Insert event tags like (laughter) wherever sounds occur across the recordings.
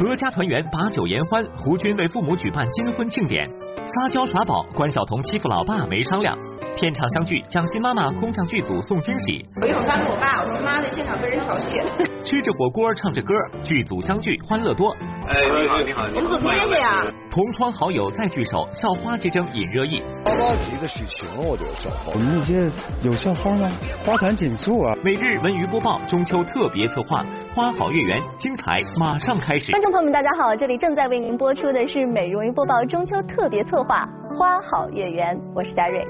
阖家团圆，把酒言欢。胡军为父母举办金婚庆典，撒娇耍宝。关晓彤欺负老爸没商量。片场相聚，蒋欣妈妈空降剧组送惊喜。我一会儿告诉我爸，我说妈在现场被人调戏。吃着火锅，唱着歌，剧组相聚，欢乐多。哎，你好，你好，我们组天的呀。同窗好友再聚首，校花之争引热议。八八级的事情，我觉得校花。我们有校花吗？花团锦簇啊！每日文娱播报中秋特别策划，花好月圆，精彩马上开始。观众朋友们，大家好，这里正在为您播出的是美容云播报中秋特别策划，花好月圆，我是佳瑞。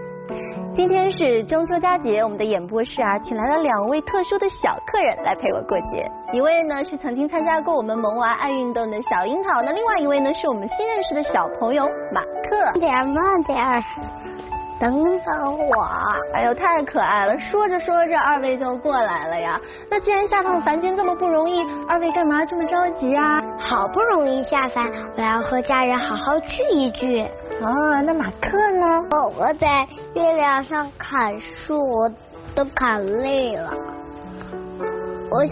今天是中秋佳节，我们的演播室啊，请来了两位特殊的小客人来陪我过节。一位呢是曾经参加过我们萌娃爱运动的小樱桃，那另外一位呢是我们新认识的小朋友马克。点慢点，等等我。哎呦，太可爱了！说着说着，二位就过来了呀。那既然下趟凡间这么不容易，二位干嘛这么着急啊？好不容易下凡，我要和家人好好聚一聚。啊，那马克呢？哦，我在月亮上砍树，都砍累了。我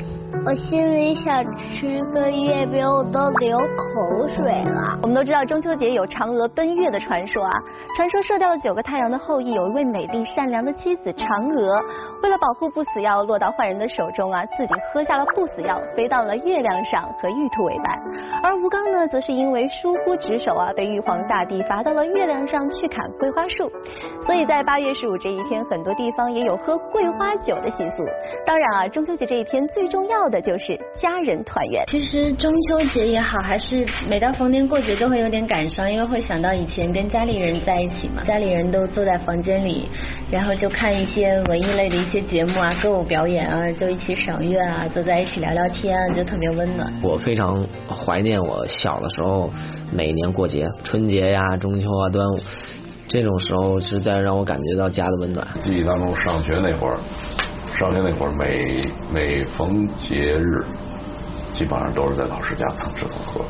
我心里想吃个月饼，我都流口水了。我们都知道中秋节有嫦娥奔月的传说啊，传说射掉了九个太阳的后羿有一位美丽善良的妻子嫦娥。为了保护不死药落到坏人的手中啊，自己喝下了不死药，飞到了月亮上和玉兔为伴。而吴刚呢，则是因为疏忽职守啊，被玉皇大帝罚到了月亮上去砍桂花树。所以在八月十五这一天，很多地方也有喝桂花酒的习俗。当然啊，中秋节这一天最重要的就是家人团圆。其实中秋节也好，还是每到逢年过节都会有点感伤，因为会想到以前跟家里人在一起嘛，家里人都坐在房间里，然后就看一些文艺类的。一些节目啊，歌舞表演啊，就一起赏月啊，坐在一起聊聊天，就特别温暖。我非常怀念我小的时候，每年过节，春节呀、中秋啊、端午，这种时候是在让我感觉到家的温暖。记忆当中，上学那会儿，上学那会儿，每每逢节日，基本上都是在老师家蹭吃蹭喝。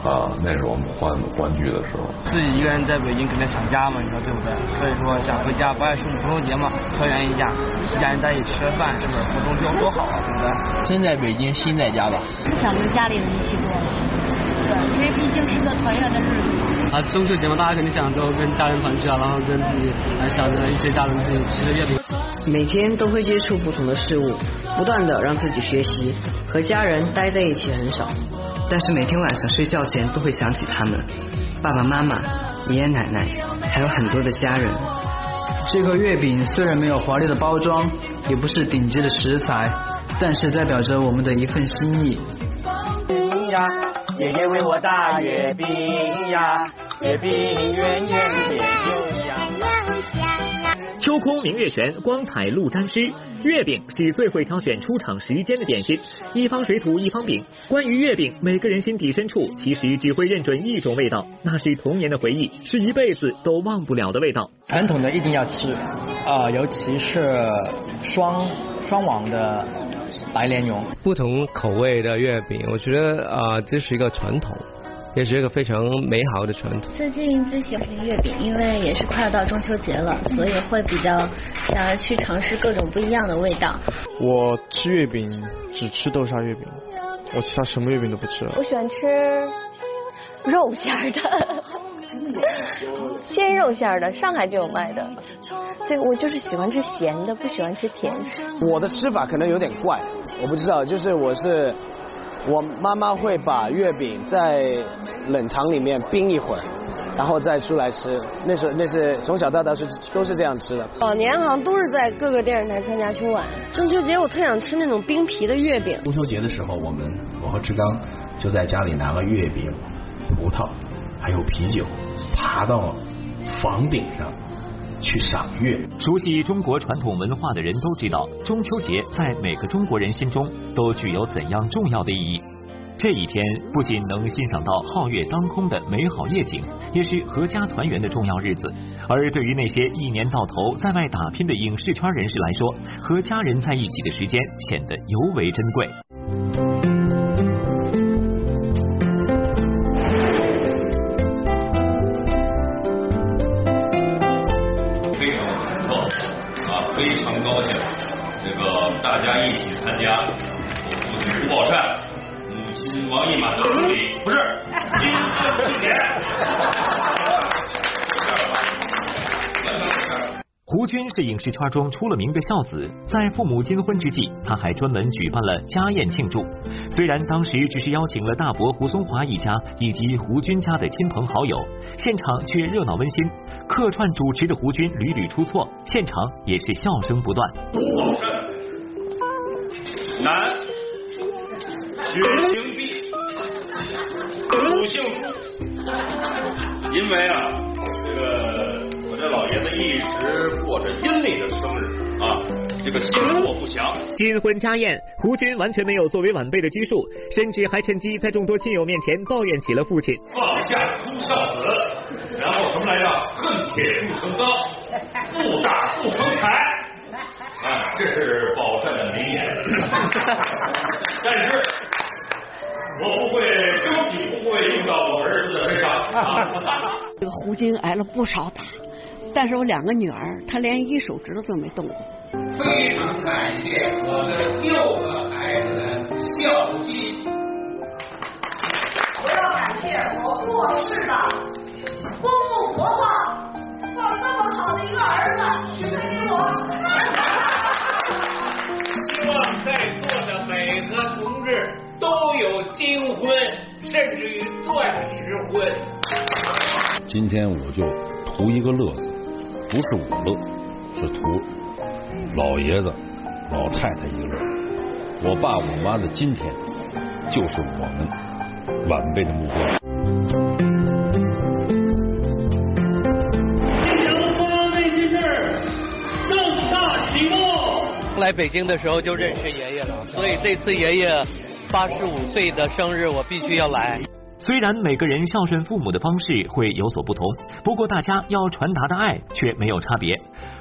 啊，那是我们欢欢聚的时候。自己一个人在北京肯定想家嘛，你说对不对？所以说想回家，八月十五中秋节嘛，团圆一下，一家人在一起吃饭，是不是过中秋多好啊，对不对？身在北京心在家吧。是想跟家里人一起过，对，因为毕竟是个团圆的日子。啊，中秋节嘛，大家肯定想着跟家人团聚啊，然后跟自己还想着一些家人自己吃的月饼。每天都会接触不同的事物，不断的让自己学习，和家人待在一起很少。但是每天晚上睡觉前都会想起他们，爸爸妈妈、爷爷奶奶，还有很多的家人。这个月饼虽然没有华丽的包装，也不是顶级的食材，但是代表着我们的一份心意。呀，爷爷为我大月饼呀，月饼圆圆的又香。秋空明月悬，光彩露沾湿。月饼是最会挑选出场时间的点心，一方水土一方饼。关于月饼，每个人心底深处其实只会认准一种味道，那是童年的回忆，是一辈子都忘不了的味道。传统的一定要吃啊，尤其是双双网的白莲蓉。不同口味的月饼，我觉得啊，这是一个传统。也是一个非常美好的传统。最近最喜欢的月饼，因为也是快要到中秋节了，所以会比较想要去尝试各种不一样的味道。我吃月饼只吃豆沙月饼，我其他什么月饼都不吃了。我喜欢吃肉馅的，鲜肉馅的，上海就有卖的。对，我就是喜欢吃咸的，不喜欢吃甜的。我的吃法可能有点怪，我不知道，就是我是。我妈妈会把月饼在冷藏里面冰一会儿，然后再出来吃。那时候那是从小到大是都是这样吃的。往年好像都是在各个电视台参加春晚。中秋节我特想吃那种冰皮的月饼。中秋节的时候，我们我和志刚就在家里拿了月饼、葡萄，还有啤酒，爬到房顶上。去赏月。熟悉中国传统文化的人都知道，中秋节在每个中国人心中都具有怎样重要的意义。这一天不仅能欣赏到皓月当空的美好夜景，也是阖家团圆的重要日子。而对于那些一年到头在外打拼的影视圈人士来说，和家人在一起的时间显得尤为珍贵。胡军是影视圈中出了名的孝子，在父母金婚之际，他还专门举办了家宴庆祝。虽然当时只是邀请了大伯胡松华一家以及胡军家的亲朋好友，现场却热闹温馨。客串主持的胡军屡屡出错，现场也是笑声不断。朱宝慎，男，血型 B，属性猪，因为啊，这个。这老爷子一直过着阴历的生日啊，这个心火不祥。金婚家宴，胡军完全没有作为晚辈的拘束，甚至还趁机在众多亲友面前抱怨起了父亲。放下朱孝子，然后什么来着？恨铁不成钢，不打不成才。啊，这是宝善的名言。但是，我不会，究竟不会用到我儿子的身上。这个胡军挨了不少打。但是我两个女儿，她连一手指头都没动过。非常感谢我的六个孩子的孝心。我要感谢我过世的公公婆婆，把这么好的一个儿子许配给我。希望在座的每个同志都有金婚，甚至于钻石婚。今天我就图一个乐子。不是我乐，是图老爷子、老太太一个乐。我爸我妈的今天，就是我们晚辈的目标。阳光那些事盛大启幕。来北京的时候就认识爷爷了，所以这次爷爷八十五岁的生日，我必须要来。虽然每个人孝顺父母的方式会有所不同，不过大家要传达的爱却没有差别。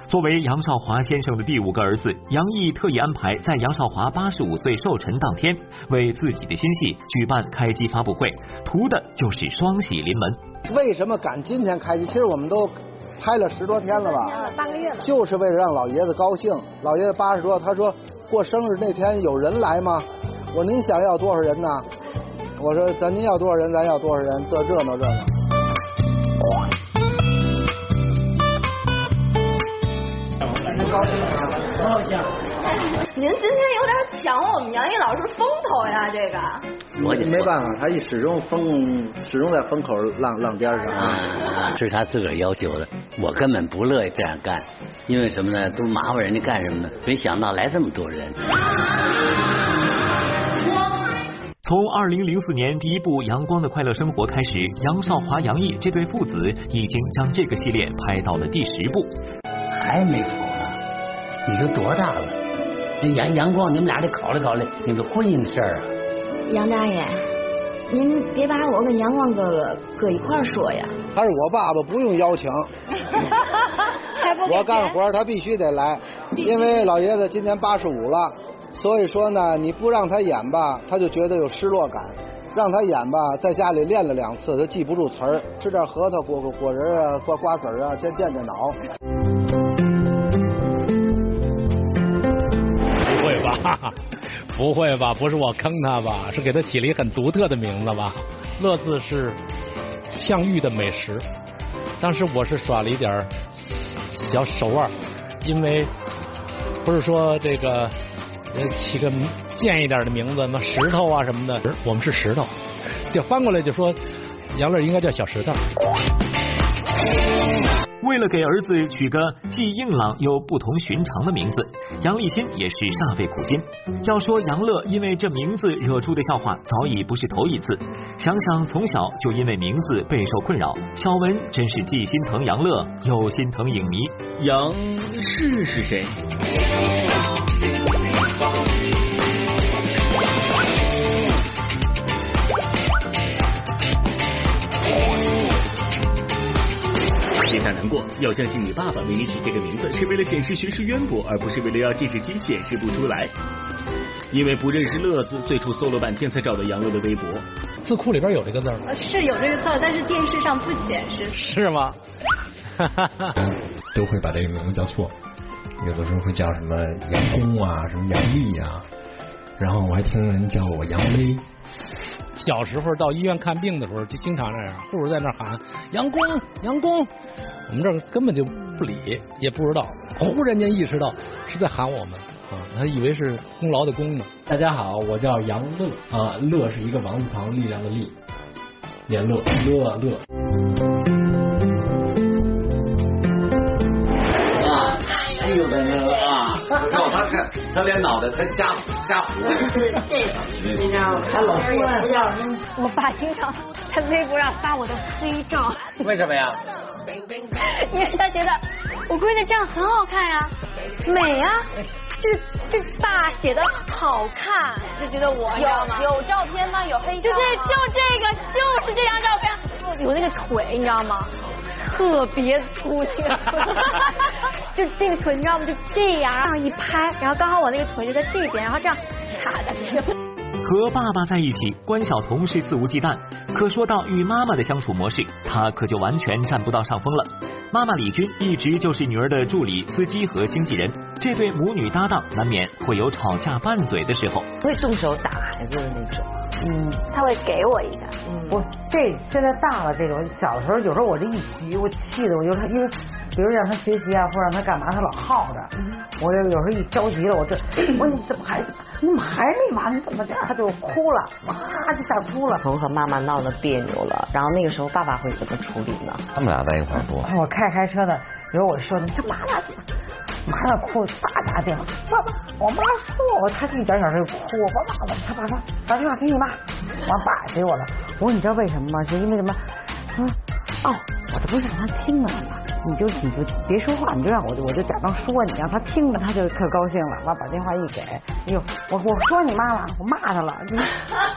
作为杨少华先生的第五个儿子，杨毅特意安排在杨少华八十五岁寿辰当天，为自己的新戏举办开机发布会，图的就是双喜临门。为什么赶今天开机？其实我们都拍了十多天了吧，半个月了，就是为了让老爷子高兴。老爷子八十多，他说过生日那天有人来吗？我您想要多少人呢？我说咱您要多少人，咱要多少人，这热闹热闹。您今天有点抢我们杨毅老师风头呀，这个。我没办法，他一始终风始终在风口浪浪尖上。啊，(laughs) 是他自个儿要求的，我根本不乐意这样干，因为什么呢？都麻烦人家干什么呢？没想到来这么多人。从二零零四年第一部《阳光的快乐生活》开始，杨少华、杨毅这对父子已经将这个系列拍到了第十部。还没好呢？你都多大了？杨阳光，你们俩得考虑考虑你们婚姻的事儿啊。杨大爷，您别把我跟阳光哥哥搁一块儿说呀。他是我爸爸，不用邀请。(laughs) 我干活他必须得来，因为老爷子今年八十五了。所以说呢，你不让他演吧，他就觉得有失落感；让他演吧，在家里练了两次，他记不住词儿。吃点核桃，果果果仁啊，瓜瓜子啊，先健健脑。不会吧？不会吧？不是我坑他吧？是给他起了一很独特的名字吧？乐字是像玉的美食。当时我是耍了一点小手腕，因为不是说这个。起个贱一点的名字，那石头啊什么的，我们是石头。就翻过来就说，杨乐应该叫小石头。为了给儿子取个既硬朗又不同寻常的名字，杨立新也是煞费苦心。要说杨乐因为这名字惹出的笑话，早已不是头一次。想想从小就因为名字备受困扰，小文真是既心疼杨乐，又心疼影迷。杨是是谁？别太难过，要相信你爸爸为你取这个名字是为了显示学识渊博，而不是为了让电视机显示不出来。因为不认识“乐”字，最初搜了半天才找到杨乐的微博。字库里边有这个字吗？是有这个字，但是电视上不显示。是吗？(laughs) 都会把这个名字叫错。有的时候会叫什么杨工啊，什么杨丽啊，然后我还听人叫我杨威，小时候到医院看病的时候，就经常这样，护士在那喊杨工杨工，我们这根本就不理，也不知道，忽然间意识到是在喊我们啊，他以为是功劳的功呢。大家好，我叫杨乐啊，乐是一个王字旁，力量的力，年乐乐乐。他连脑袋他瞎瞎胡。是这个，你知道吗？他老说不叫人。我爸经常在微博上发我的黑照，为什么呀？(laughs) 因为他觉得我闺女这样很好看呀，美呀，这这爸写的好看，就觉得我有有照片吗？有黑照？就对，就这个，就是这张照片，有那个腿，你知道吗？特别粗 (laughs) 就这个腿你知道吗？就这样，然后一拍，然后刚好我那个腿就在这边，然后这样卡在这个。和爸爸在一起，关晓彤是肆无忌惮，可说到与妈妈的相处模式，她可就完全占不到上风了。妈妈李军一直就是女儿的助理、司机和经纪人，这对母女搭档难免会有吵架拌嘴的时候。会动手打孩子的那种。嗯，他会给我一下。嗯，我这现在大了，这种小时候有时候我这一急，我气的我就是因为，比如让他学习啊，或者让他干嘛，他老耗着。我有时候一着急了，我这 (clears throat) 我说你怎么还你怎么还没完？你怎么这样？他就哭了，哇就吓哭了。从和妈妈闹得别扭了，然后那个时候爸爸会怎么处理呢？他们俩在一块儿多。我开开车的，比如我说你干嘛呢？马上哭，爸打电话，爸爸，我妈说我，他一点点就哭，我爸爸，他爸说打电话给你妈，我爸给我了。我说你知道为什么吗？是因为什么？他说哦，我这不是让他听了？你就你就别说话，你就让我我就假装说你，让他听着，他就可高兴了。完把电话一给，哎呦，我我说你妈了，我骂他了。(laughs)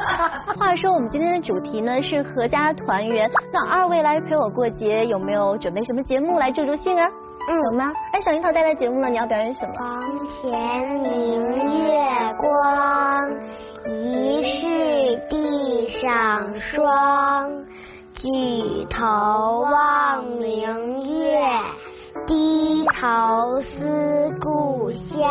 (laughs) 话说我们今天的主题呢是合家团圆，那二位来陪我过节，有没有准备什么节目来助助兴啊？嗯，有吗？哎，小樱桃带来节目了，你要表演什么？床前明月光，疑是地上霜。举头望明月，低头思故乡。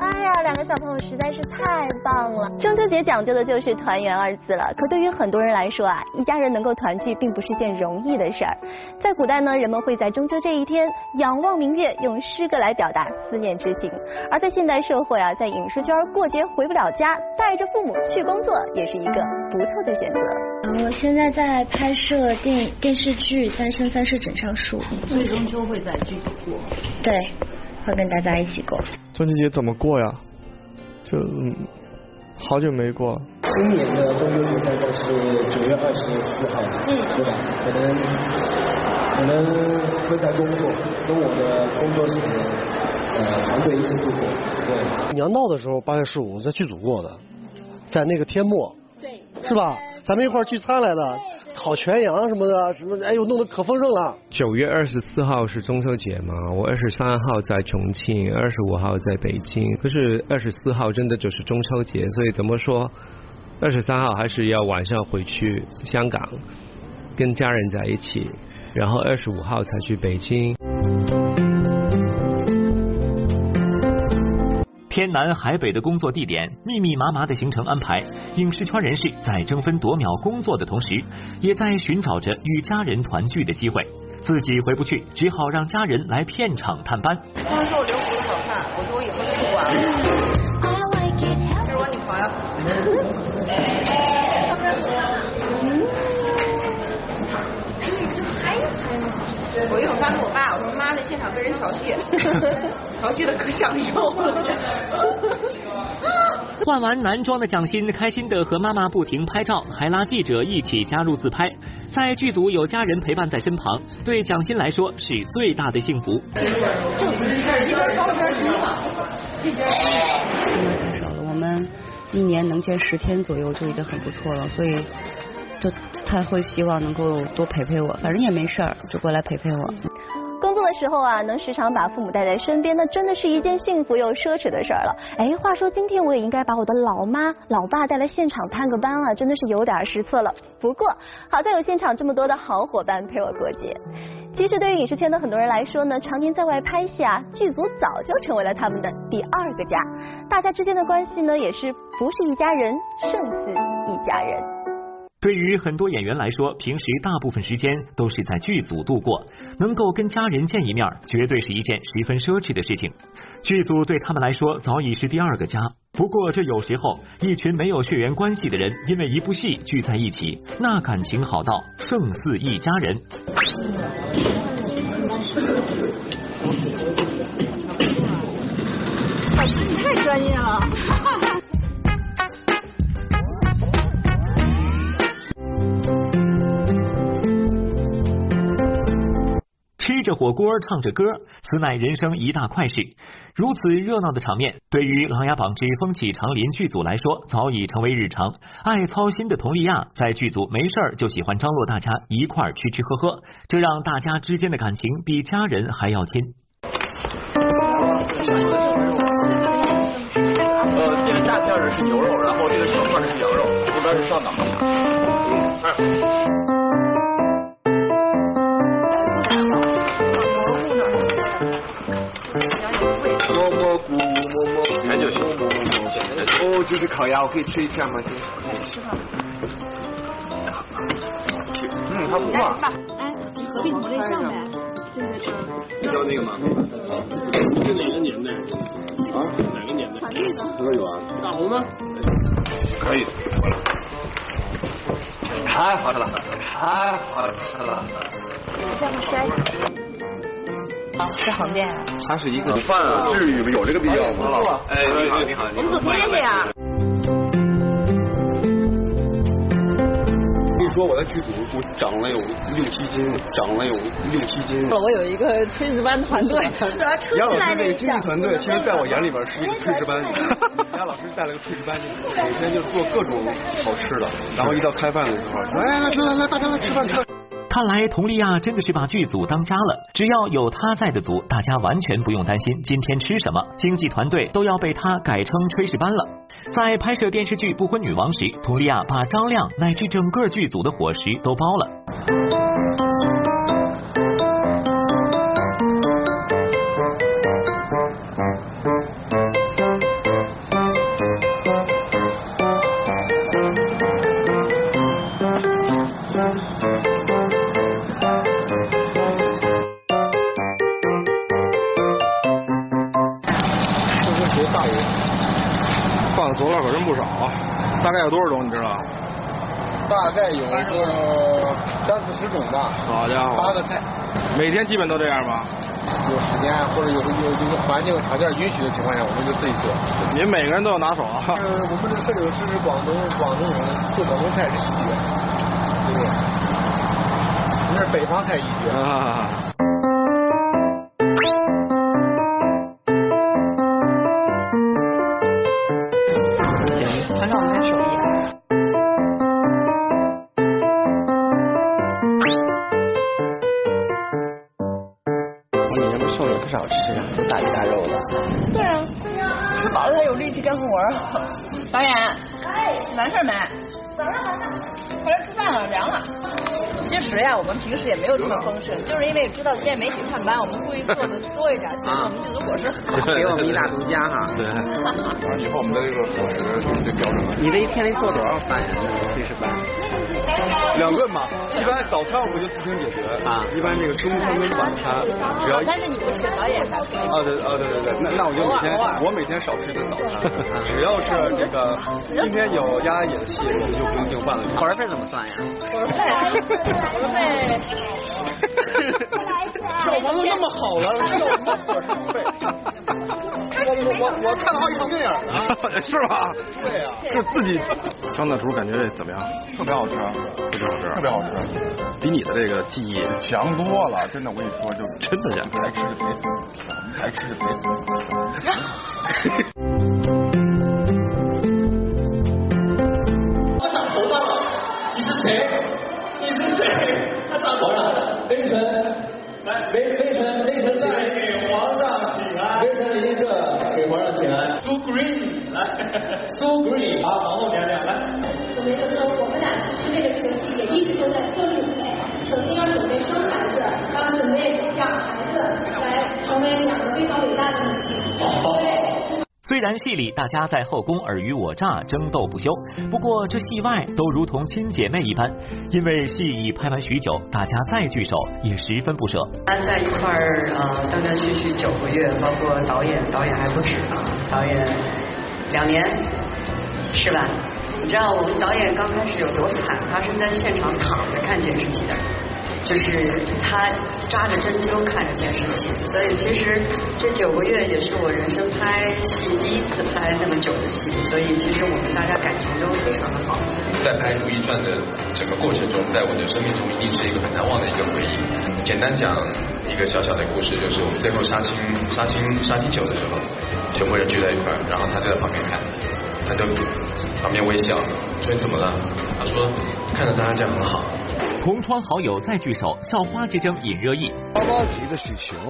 哎呀，两个小朋友实在是太棒了！中秋节讲究的就是团圆二字了。可对于很多人来说啊，一家人能够团聚并不是件容易的事儿。在古代呢，人们会在中秋这一天仰望明月，用诗歌来表达思念之情；而在现代社会啊，在影视圈过节回不了家，带着父母去工作，也是一个不错的选择。我现在在拍摄电电视剧《三生三世枕上书》，所以中秋会在剧组过。对，会跟大家一起过。中秋节怎么过呀？就好久没过了。今年的中秋节大概是九月二十四号，嗯，对吧？可能可能会在工作，跟我的工作室呃团队一起度过。对，你要闹的时候，八月十五在剧组过的，在那个天幕，对，是吧？咱们一块儿聚餐来的，烤全羊什么的，什么哎呦，弄得可丰盛了。九月二十四号是中秋节嘛，我二十三号在重庆，二十五号在北京。可是二十四号真的就是中秋节，所以怎么说？二十三号还是要晚上回去香港，跟家人在一起，然后二十五号才去北京。天南海北的工作地点，密密麻麻的行程安排，影视圈人士在争分夺秒工作的同时，也在寻找着与家人团聚的机会。自己回不去，只好让家人来片场探班。他们说我留胡子好看，我说我以后就不管了。这是我女朋友。哎，你这还拍吗？我一会儿发给我爸，我说妈在现场被人调戏，调戏的可享受了。(laughs) 换完男装的蒋欣开心的和妈妈不停拍照，还拉记者一起加入自拍。在剧组有家人陪伴在身旁，对蒋欣来说是最大的幸福。这不是一边一边高边挺好，一边。真的太少了，我们一年能见十天左右就已经很不错了，所以就他会希望能够多陪陪我，反正也没事儿，就过来陪陪我。工作的时候啊，能时常把父母带在身边，那真的是一件幸福又奢侈的事儿了。哎，话说今天我也应该把我的老妈、老爸带来现场探个班啊，真的是有点失策了。不过好在有现场这么多的好伙伴陪我过节。其实对于影视圈的很多人来说呢，常年在外拍戏啊，剧组早就成为了他们的第二个家。大家之间的关系呢，也是不是一家人胜似一家人。对于很多演员来说，平时大部分时间都是在剧组度过，能够跟家人见一面，绝对是一件十分奢侈的事情。剧组对他们来说早已是第二个家。不过，这有时候一群没有血缘关系的人，因为一部戏聚在一起，那感情好到胜似一家人。老师，你太专业了。吃着火锅，唱着歌，此乃人生一大快事。如此热闹的场面，对于《琅琊榜之风起长林》剧组来说，早已成为日常。爱操心的佟丽娅在剧组没事儿就喜欢张罗大家一块儿吃吃喝喝，这让大家之间的感情比家人还要亲。呃，这个大片儿是牛肉，然后这个小块儿是羊肉，这边是上档。嗯，哦，这是烤鸭，我可以吃一片吗？姐？嗯，它不辣。哎，你合并同类项呗？这个是。你知道那个吗？是哪个年代？啊？哪个年代？绿的。这个有啊。大红呢？可以。太好吃了，太好吃了。这样筛。好，吃横店。它是一个饭啊，至于吗？有这个必要吗？哎，你好，你好，我们组天天这样。跟你说，我在剧组我长了有六七斤，长了有六七斤。我有一个炊事班团队，(laughs) 杨老师那个经济团队，(laughs) 其实在我眼里边是一个炊事班。(laughs) 杨老师带了个炊事班，每天就做各种好吃的，然后一到开饭的时候，来来来来来，大家来吃饭吃饭。看来佟丽娅真的是把剧组当家了，只要有她在的组，大家完全不用担心今天吃什么，经济团队都要被她改称炊事班了。在拍摄电视剧《不婚女王》时，佟丽娅把张亮乃至整个剧组的伙食都包了。有多少种你知道？大概有个三四十种吧。好家伙！八个菜。每天基本都这样吗？有时间或者有有这个环境条件允许的情况下，我们就自己做。您每个人都有拿手啊？呃，我们的摄影师是广东广东人，做广东菜是一绝，对不对？那是北方菜一绝。啊。少吃啊，都大鱼大肉的。对啊，吃饱了才有力气干活啊。导演，哎完事儿没？完了完了，快来吃饭了，凉了。其实呀，我们平时也没有这么丰盛，就是因为知道今天媒体探班，我们故意做的多一点，所以我们剧组伙食好。给我们一大独家哈。对。完了以后我们的这个伙食就标准了。你这一天得做多少饭呀？炊事班？两顿吧，一般早餐我们就自行解决啊。一般这个中餐跟晚餐，只要早餐是你不吃，导演还可以。啊对啊对对对，那那我就每天我每天少吃一顿早餐，(laughs) 只要是这个今天有鸭野的戏，我们就不用订饭了。伙食费怎么算呀？伙食费，伙食费。票房都那么好了，要什么伙食费？(laughs) 我我我我看了好几场电影呢。(laughs) 是吧？对呀。就自己。张大厨感觉怎么样？特别好吃，特别好吃，特别好吃，比你的这个记忆强多了。真的，我跟你说，就真的假的？爱吃就别挑，爱吃就别 (laughs) (laughs) 苏 Green，好，皇后娘娘来。我们就说，我们俩其实为了这个戏也一直都在做准备。首先要准备生孩子，然后准备养孩子，来成为两个非常伟大的女性。对。虽然戏里大家在后宫尔虞我诈、争斗不休，不过这戏外都如同亲姐妹一般。因为戏已拍完许久，大家再聚首也十分不舍。大家在一块儿呃断断续续九个月，包括导演，导演还不止啊，导演两年是吧？你知道我们导演刚开始有多惨？他是在现场躺着看监视器的。就是他扎着针灸看着电视器，所以其实这九个月也是我人生拍戏第一次拍那么久的戏，所以其实我们大家感情都非常的好。在拍《如懿传》的整个过程中，在我的生命中一定是一个很难忘的一个回忆。简单讲一个小小的故事，就是我们最后杀青杀青杀青酒的时候，全部人聚在一块儿，然后他就在旁边看，他就旁边微笑，说你怎么了？他说看着大家这样很好。同窗好友再聚首，校花之争引热议。花花提的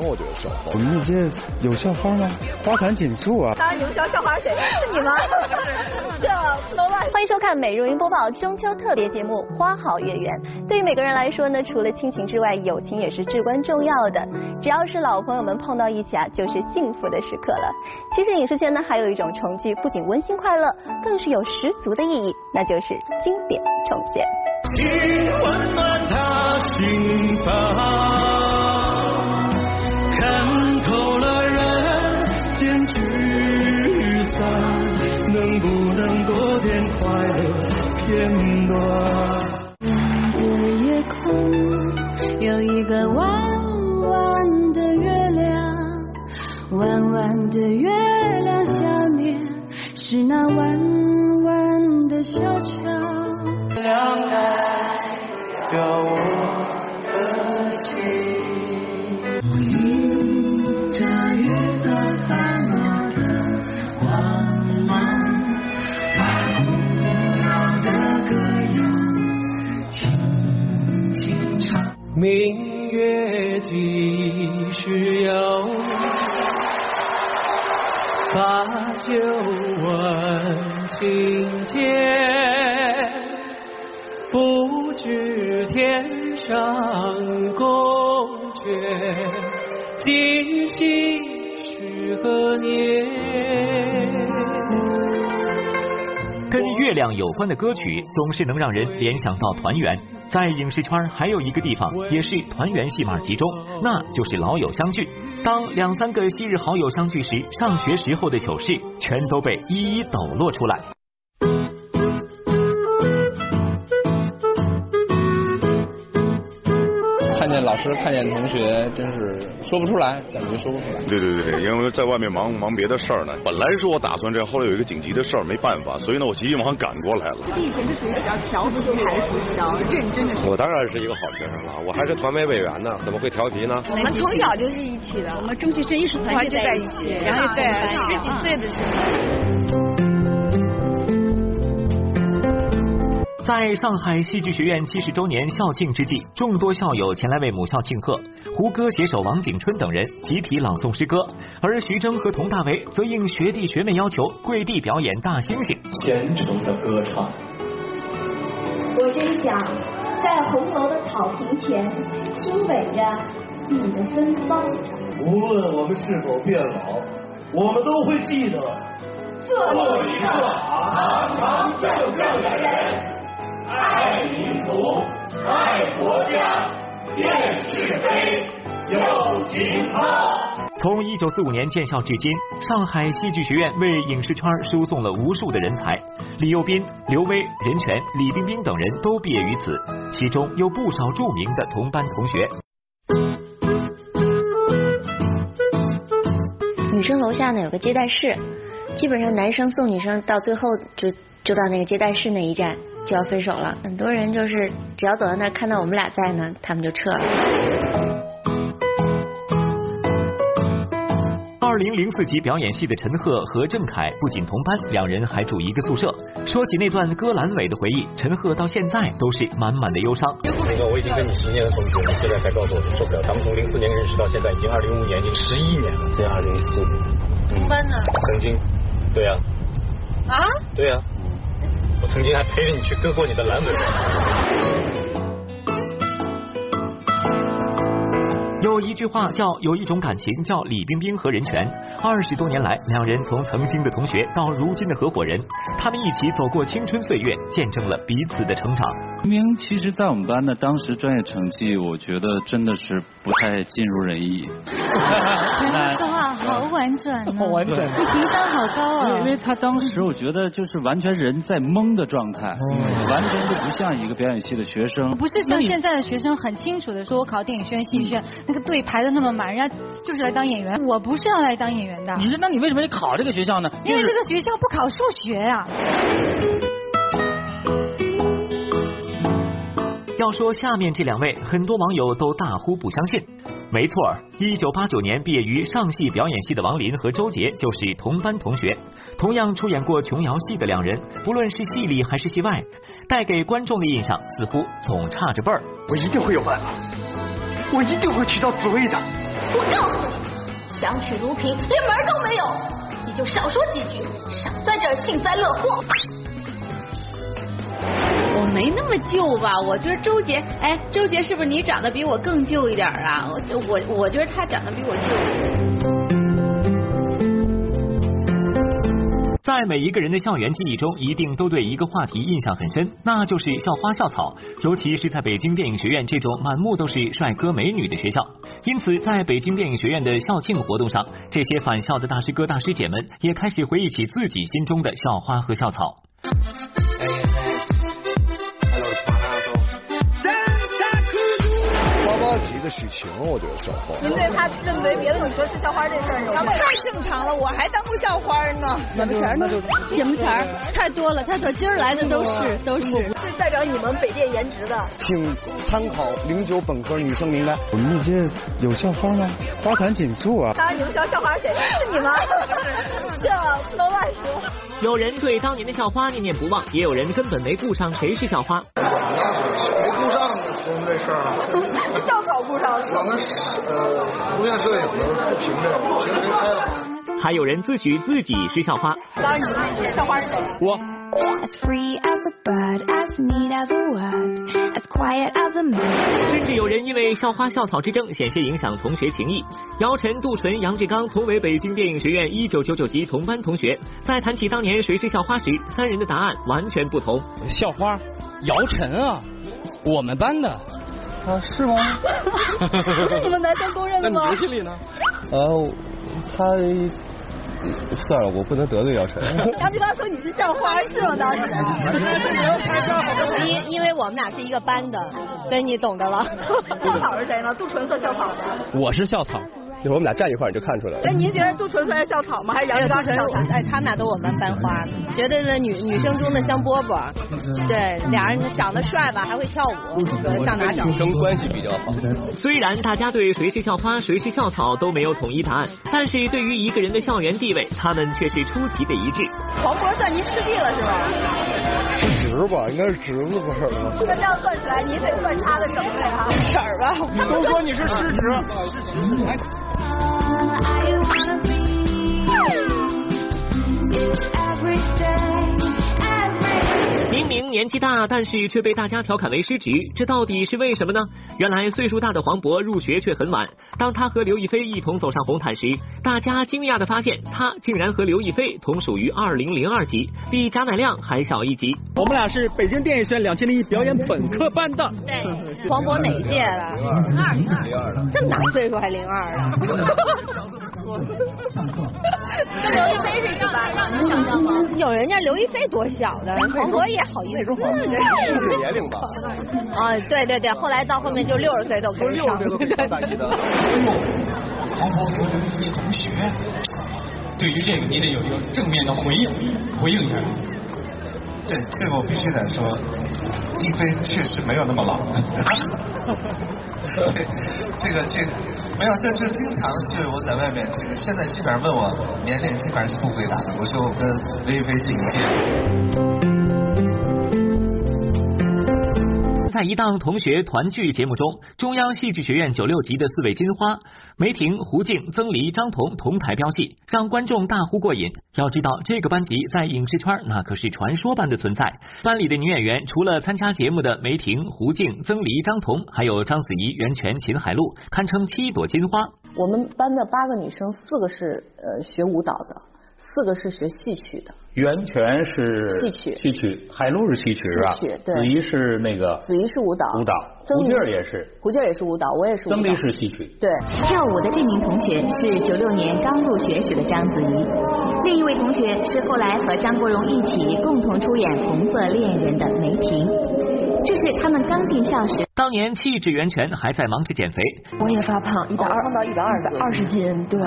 我觉得校花。我们那届有校花吗？花团锦簇啊！他营销校花谁？是你吗？(laughs) 对了，不能乱。欢迎收看美容云播报中秋特别节目《花好月圆》。对于每个人来说呢，除了亲情之外，友情也是至关重要的。只要是老朋友们碰到一起啊，就是幸福的时刻了。其实影视圈呢，还有一种重聚，不仅温馨快乐，更是有十足的意义，那就是经典重现。他心房，看透了人间聚散，能不能多点快乐片段？的夜空有一个弯弯的月亮，弯弯的月亮下面是那弯跟月亮有关的歌曲总是能让人联想到团圆。在影视圈还有一个地方也是团圆戏码集中，那就是老友相聚。当两三个昔日好友相聚时，上学时候的糗事全都被一一抖落出来。看见老师，看见同学，真是说不出来，感觉说不出来。对对对，因为在外面忙忙别的事儿呢。本来是我打算这样，后来有一个紧急的事儿，没办法，所以呢，我急急忙忙赶过来了。你以前是属于比较调皮，还是属于比较认真的？我当然是一个好学生了，我还是团委委员呢，怎么会调皮呢？我们从小就是一起的，我们中学生艺术团就在一起，然后对十几岁的时候。在上海戏剧学院七十周年校庆之际，众多校友前来为母校庆贺。胡歌携手王景春等人集体朗诵诗歌，而徐峥和佟大为则应学弟学妹要求跪地表演《大猩猩》。虔诚的歌唱。我真想在红楼的草坪前亲吻着你的芬芳。无论我们是否变老，我们都会记得做一个堂堂正正的人。爱民族，爱国家，辨是非，有情操。从一九四五年建校至今，上海戏剧学院为影视圈输送了无数的人才，李幼斌、刘威、任泉、李冰冰等人都毕业于此，其中有不少著名的同班同学。女生楼下呢有个接待室，基本上男生送女生到最后就就到那个接待室那一站。就要分手了，很多人就是只要走到那儿看到我们俩在呢，他们就撤了。二零零四级表演系的陈赫和郑恺不仅同班，两人还住一个宿舍。说起那段割阑尾的回忆，陈赫到现在都是满满的忧伤。那个我已经跟你十年的同学，你现在才告诉我你受不了。咱们从零四年认识到现在，已经二零五年，已经十一年了。这二零四年，同班呢？曾经，对呀。啊？对呀。我曾经还陪着你去割过你的阑尾。有有一句话叫有一种感情叫李冰冰和任泉。二十多年来，两人从曾经的同学到如今的合伙人，他们一起走过青春岁月，见证了彼此的成长。明明其实，在我们班的当时专业成绩，我觉得真的是不太尽如人意。(laughs) 说话好婉转呢，(laughs) 好婉转你情商好高啊！因为他当时我觉得就是完全人在懵的状态，完全就不像一个表演系的学生。不是像现在的学生很清楚的说，我考电影学院、戏剧学院，那个队排的那么满，人家就是来当演员。我不是要来当演员的。你说，那你为什么要考这个学校呢？因为这个学校不考数学呀。要说下面这两位，很多网友都大呼不相信。没错，一九八九年毕业于上戏表演系的王林和周杰就是同班同学。同样出演过琼瑶戏的两人，不论是戏里还是戏外，带给观众的印象似乎总差着辈儿。我一定会有办法，我一定会娶到紫薇的。我告诉你，想娶如萍连门都没有，你就少说几句，少在这儿幸灾乐祸。没那么旧吧？我觉得周杰，哎，周杰是不是你长得比我更旧一点啊？我我我觉得他长得比我旧。在每一个人的校园记忆中，一定都对一个话题印象很深，那就是校花校草。尤其是在北京电影学院这种满目都是帅哥美女的学校，因此在北京电影学院的校庆活动上，这些返校的大师哥大师姐们也开始回忆起自己心中的校花和校草。八级的许晴，我觉得校花。您对他认为别的女生是校花这事儿有？太正常了，我还当过校花呢。什么词儿呢？什么词儿？太多了，太多，今儿来的都是都是。是代表你们北电颜值的，请参考零九本科女生名单。我们那届有校花吗？花团锦簇啊！当然你们学校校花谁？是你吗？这不能乱说。有人对当年的校花念念不忘，也有人根本没顾上谁是校花。上说明这事儿。校草顾上。我们呃录像摄影的不凭这个，凭谁猜的？还有人自诩自己是校花。当然你们校花是谁？我。甚至有人因为校花校草之争险些影响同学情谊。姚晨、杜淳、杨志刚同为北京电影学院一九九九级同班同学，在谈起当年谁是校花时，三人的答案完全不同。校花，姚晨啊，我们班的。啊，是吗？(laughs) 不是你们男生公认的吗？那你心里呢？呃，他。算了，我不能得罪姚晨。(laughs) 杨志刚说你是校花是吗？当时。因因为我们俩是一个班的，对你懂的了。(laughs) 校草是谁呢？杜淳算校草吗？我是校草。一会儿我们俩站一块儿你就看出来了。哎，您觉得杜淳算是校草吗？还是杨志刚是校草？哎，他们俩都我们班班花，绝对的女女生中的香饽饽。对，俩人长得帅吧，还会跳舞，上哪找？女生关系比较好。虽然大家对谁是校花、谁是校草都没有统一答案，但是对于一个人的校园地位，他们却是出奇的一致。黄渤算您师弟了是吧？是侄吧，应该是侄子不是吗？那这样算起来，你得算他的什么呀？婶儿吧，都说你是师侄。I wanna be. 明明年纪大，但是却被大家调侃为失职，这到底是为什么呢？原来岁数大的黄渤入学却很晚，当他和刘亦菲一同走上红毯时，大家惊讶的发现他竟然和刘亦菲同属于二零零二级，比贾乃亮还小一级。我们俩是北京电影学院两千零一表演本科班的。对，黄渤哪一届的？零二零二零二的，这么大岁数还零二的？(laughs) (laughs) (laughs) 跟刘亦菲是一个班的，能想象吗？有人家刘亦菲多小的，黄渤也好意思，这是年龄吧？(laughs) 啊，对对对，后来到后面就六十岁都开始上。大一的。黄渤和刘亦菲是同学，对于这个你得有一个正面的回应，回应一下。对，这个我必须得说，亦菲确实没有那么老。这这个这个。没有，这就经常是我在外面，这个现在基本上问我年龄，基本上是不回答的。我说我跟刘亦菲是一届。在一档同学团聚节目中，中央戏剧学院九六级的四位金花梅婷、胡静、曾黎、张彤同台飙戏，让观众大呼过瘾。要知道，这个班级在影视圈那可是传说般的存在。班里的女演员除了参加节目的梅婷、胡静、曾黎、张彤，还有章子怡、袁泉、秦海璐，堪称七朵金花。我们班的八个女生，四个是呃学舞蹈的，四个是学戏曲的。袁泉是戏曲，戏曲，海陆是戏曲是吧？戏曲，对。子怡是那个，子怡是舞蹈，舞蹈。胡静也是，胡静也是舞蹈，我也是舞蹈。曾丽是戏曲，对。跳舞的这名同学是九六年刚入学时的章子怡，另一位同学是后来和张国荣一起共同出演《红色恋人》的梅婷。这是他们刚进校时，当年气质袁泉还在忙着减肥。我也发胖，一百二，胖到一百二的二十斤，对。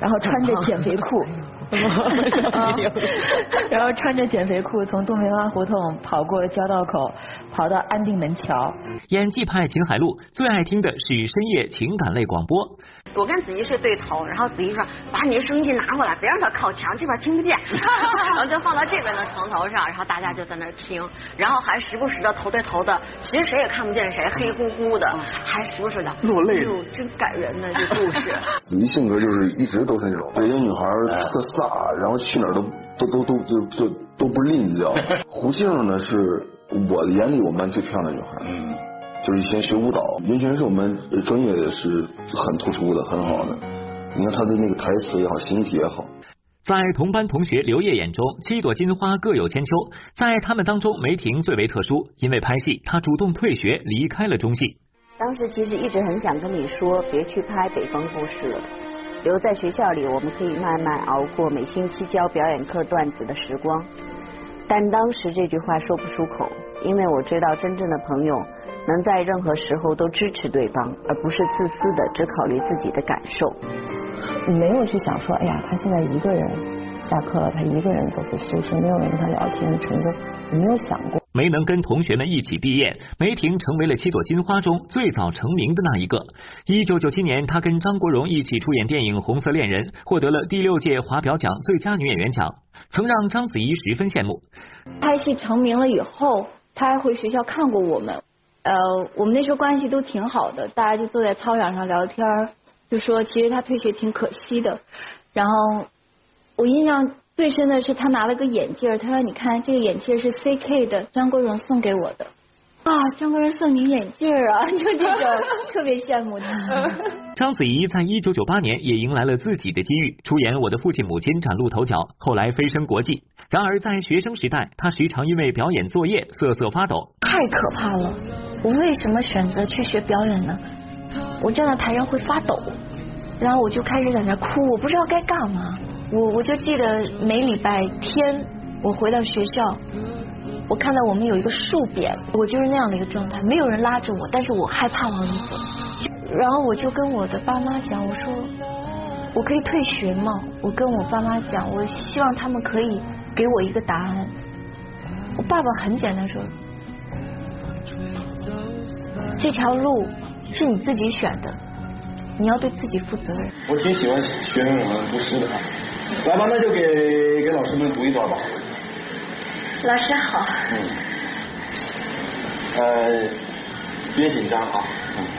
然后穿着减肥裤，(laughs) 然后穿着减肥裤从东梅湾胡同跑过交道口，跑到安定门桥。演技派秦海璐最爱听的是深夜情感类广播。我跟子怡是对头，然后子怡说：“把你的收音机拿过来，别让它靠墙，这边听不见。(laughs) ”然后就放到这边的床头上，然后大家就在那听，然后还时不时的头对头的，其实谁也看不见谁，黑乎乎的，还时不时的落泪，真感人呢这故事。(laughs) 子怡性格就是一直都是那种北京女孩特飒，然后去哪儿都都都都就就都不吝啬。(laughs) 胡静呢是我的眼里我们班最漂亮的女孩。嗯。就是以前学舞蹈，袁泉是我们专业的是很突出的，很好的。你看他的那个台词也好，形体也好。在同班同学刘烨眼中，七朵金花各有千秋。在他们当中，梅婷最为特殊，因为拍戏，她主动退学，离开了中戏。当时其实一直很想跟你说，别去拍北方故事了，留在学校里，我们可以慢慢熬过每星期教表演课段子的时光。但当时这句话说不出口，因为我知道真正的朋友。能在任何时候都支持对方，而不是自私的只考虑自己的感受。你没有去想说，哎呀，他现在一个人下课了，他一个人走回宿舍，没有人跟他聊天，成就你没有想过。没能跟同学们一起毕业，梅婷成为了七朵金花中最早成名的那一个。一九九七年，她跟张国荣一起出演电影《红色恋人》，获得了第六届华表奖最佳女演员奖，曾让章子怡十分羡慕。拍戏成名了以后，他还回学校看过我们。呃，我们那时候关系都挺好的，大家就坐在操场上聊天，就说其实他退学挺可惜的。然后我印象最深的是他拿了个眼镜，他说：“你看这个眼镜是 CK 的，张国荣送给我的。”啊，张国荣送你眼镜啊，就这种 (laughs) 特别羡慕他。(laughs) 章子怡在一九九八年也迎来了自己的机遇，出演《我的父亲母亲》崭露头角，后来飞升国际。然而在学生时代，她时常因为表演作业瑟瑟发抖。太可怕了！我为什么选择去学表演呢？我站在台上会发抖，然后我就开始在那哭，我不知道该干嘛。我我就记得每礼拜天我回到学校。我看到我们有一个树匾，我就是那样的一个状态，没有人拉着我，但是我害怕往里走，然后我就跟我的爸妈讲，我说我可以退学吗？我跟我爸妈讲，我希望他们可以给我一个答案。我爸爸很简单说，这条路是你自己选的，你要对自己负责任。我挺喜欢学生们读诗的，(laughs) 来吧，那就给给老师们读一段吧。老师好。嗯。呃，别紧张啊。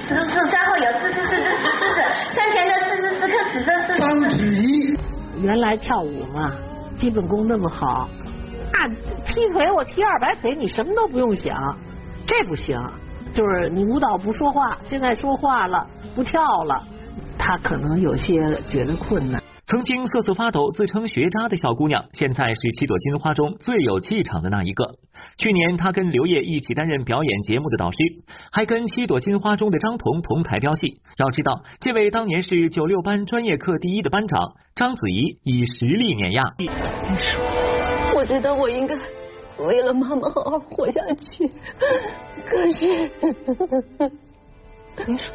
是是三后有四四四四四四四，三前的四四四克紫色四。张子怡。原来跳舞嘛，基本功那么好，那踢腿我踢二百腿，你什么都不用想，这不行。就是你舞蹈不说话，现在说话了，不跳了，他可能有些觉得困难。曾经瑟瑟发抖、自称学渣的小姑娘，现在是七朵金花中最有气场的那一个。去年，她跟刘烨一起担任表演节目的导师，还跟七朵金花中的张彤同台飙戏。要知道，这位当年是九六班专业课第一的班长章子怡，以实力碾压。你说，我知道我应该为了妈妈好好活下去，可是，别说，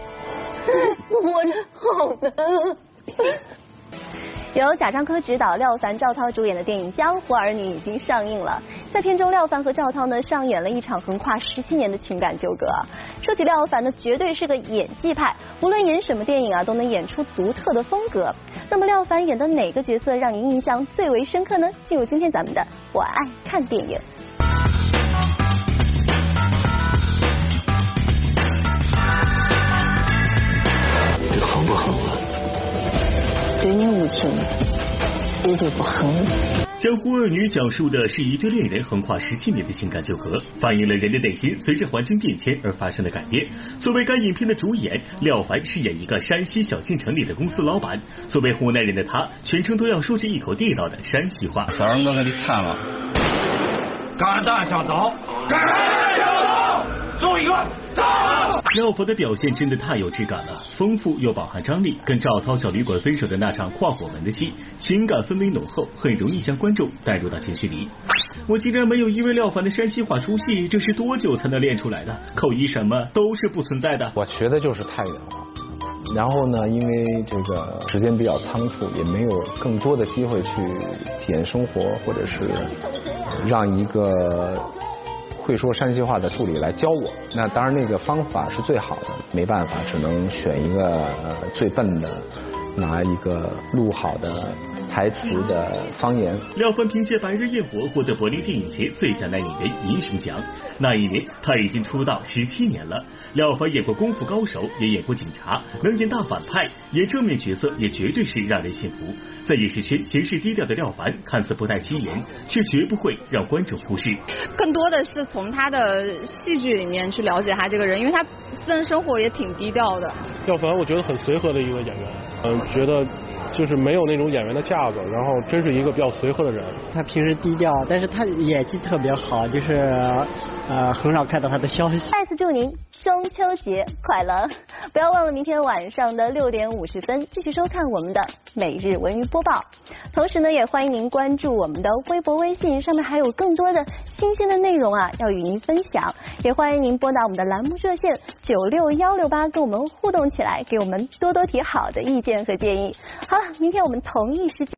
(laughs) 活着好难。由贾樟柯执导、廖凡、赵涛主演的电影《江湖儿女》已经上映了。在片中，廖凡和赵涛呢上演了一场横跨十七年的情感纠葛。说起廖凡呢，绝对是个演技派，无论演什么电影啊，都能演出独特的风格。那么，廖凡演的哪个角色让您印象最为深刻呢？进入今天咱们的我爱看电影。你横不横？对你无情也就不狠了。江湖恶女讲述的是一对恋人横跨十七年的情感纠葛，反映了人的内心随着环境变迁而发生的改变。作为该影片的主演，廖凡饰演一个山西小县城里的公司老板。作为湖南人的他，全程都要说着一口地道的山西话。早上我给你唱了，肝胆相照，肝胆相照，走一个走。廖凡的表现真的太有质感了，丰富又饱含张力。跟赵涛小旅馆分手的那场跨火门的戏，情感氛围浓厚，很容易将观众带入到情绪里。我竟然没有因为廖凡的山西话出戏，这是多久才能练出来的？口音什么都是不存在的。我学的就是太原话。然后呢，因为这个时间比较仓促，也没有更多的机会去体验生活，或者是让一个会说山西话的助理来教我。那当然，那个方法是最好的，没办法，只能选一个最笨的，拿一个录好的台词的方言。廖凡凭借《白日焰火》获得柏林电影节最佳男演员银熊奖。那一年他已经出道十七年了。廖凡演过功夫高手，也演过警察，能演大反派，演正面角色也绝对是让人信服。在影视圈行事低调的廖凡，看似不带欺言，却绝不会让观众忽视。更多的是从他的戏剧里面去了解他这个人，因为他私人生活也挺低调的。廖凡，我觉得很随和的一个演员，嗯，觉得。就是没有那种演员的架子，然后真是一个比较随和的人。他平时低调，但是他演技特别好，就是呃很少看到他的消息。再次祝您中秋节快乐！不要忘了明天晚上的六点五十分继续收看我们的每日文娱播报。同时呢，也欢迎您关注我们的微博、微信，上面还有更多的新鲜的内容啊，要与您分享。也欢迎您拨打我们的栏目热线九六幺六八，跟我们互动起来，给我们多多提好的意见和建议。好了，明天我们同一时间。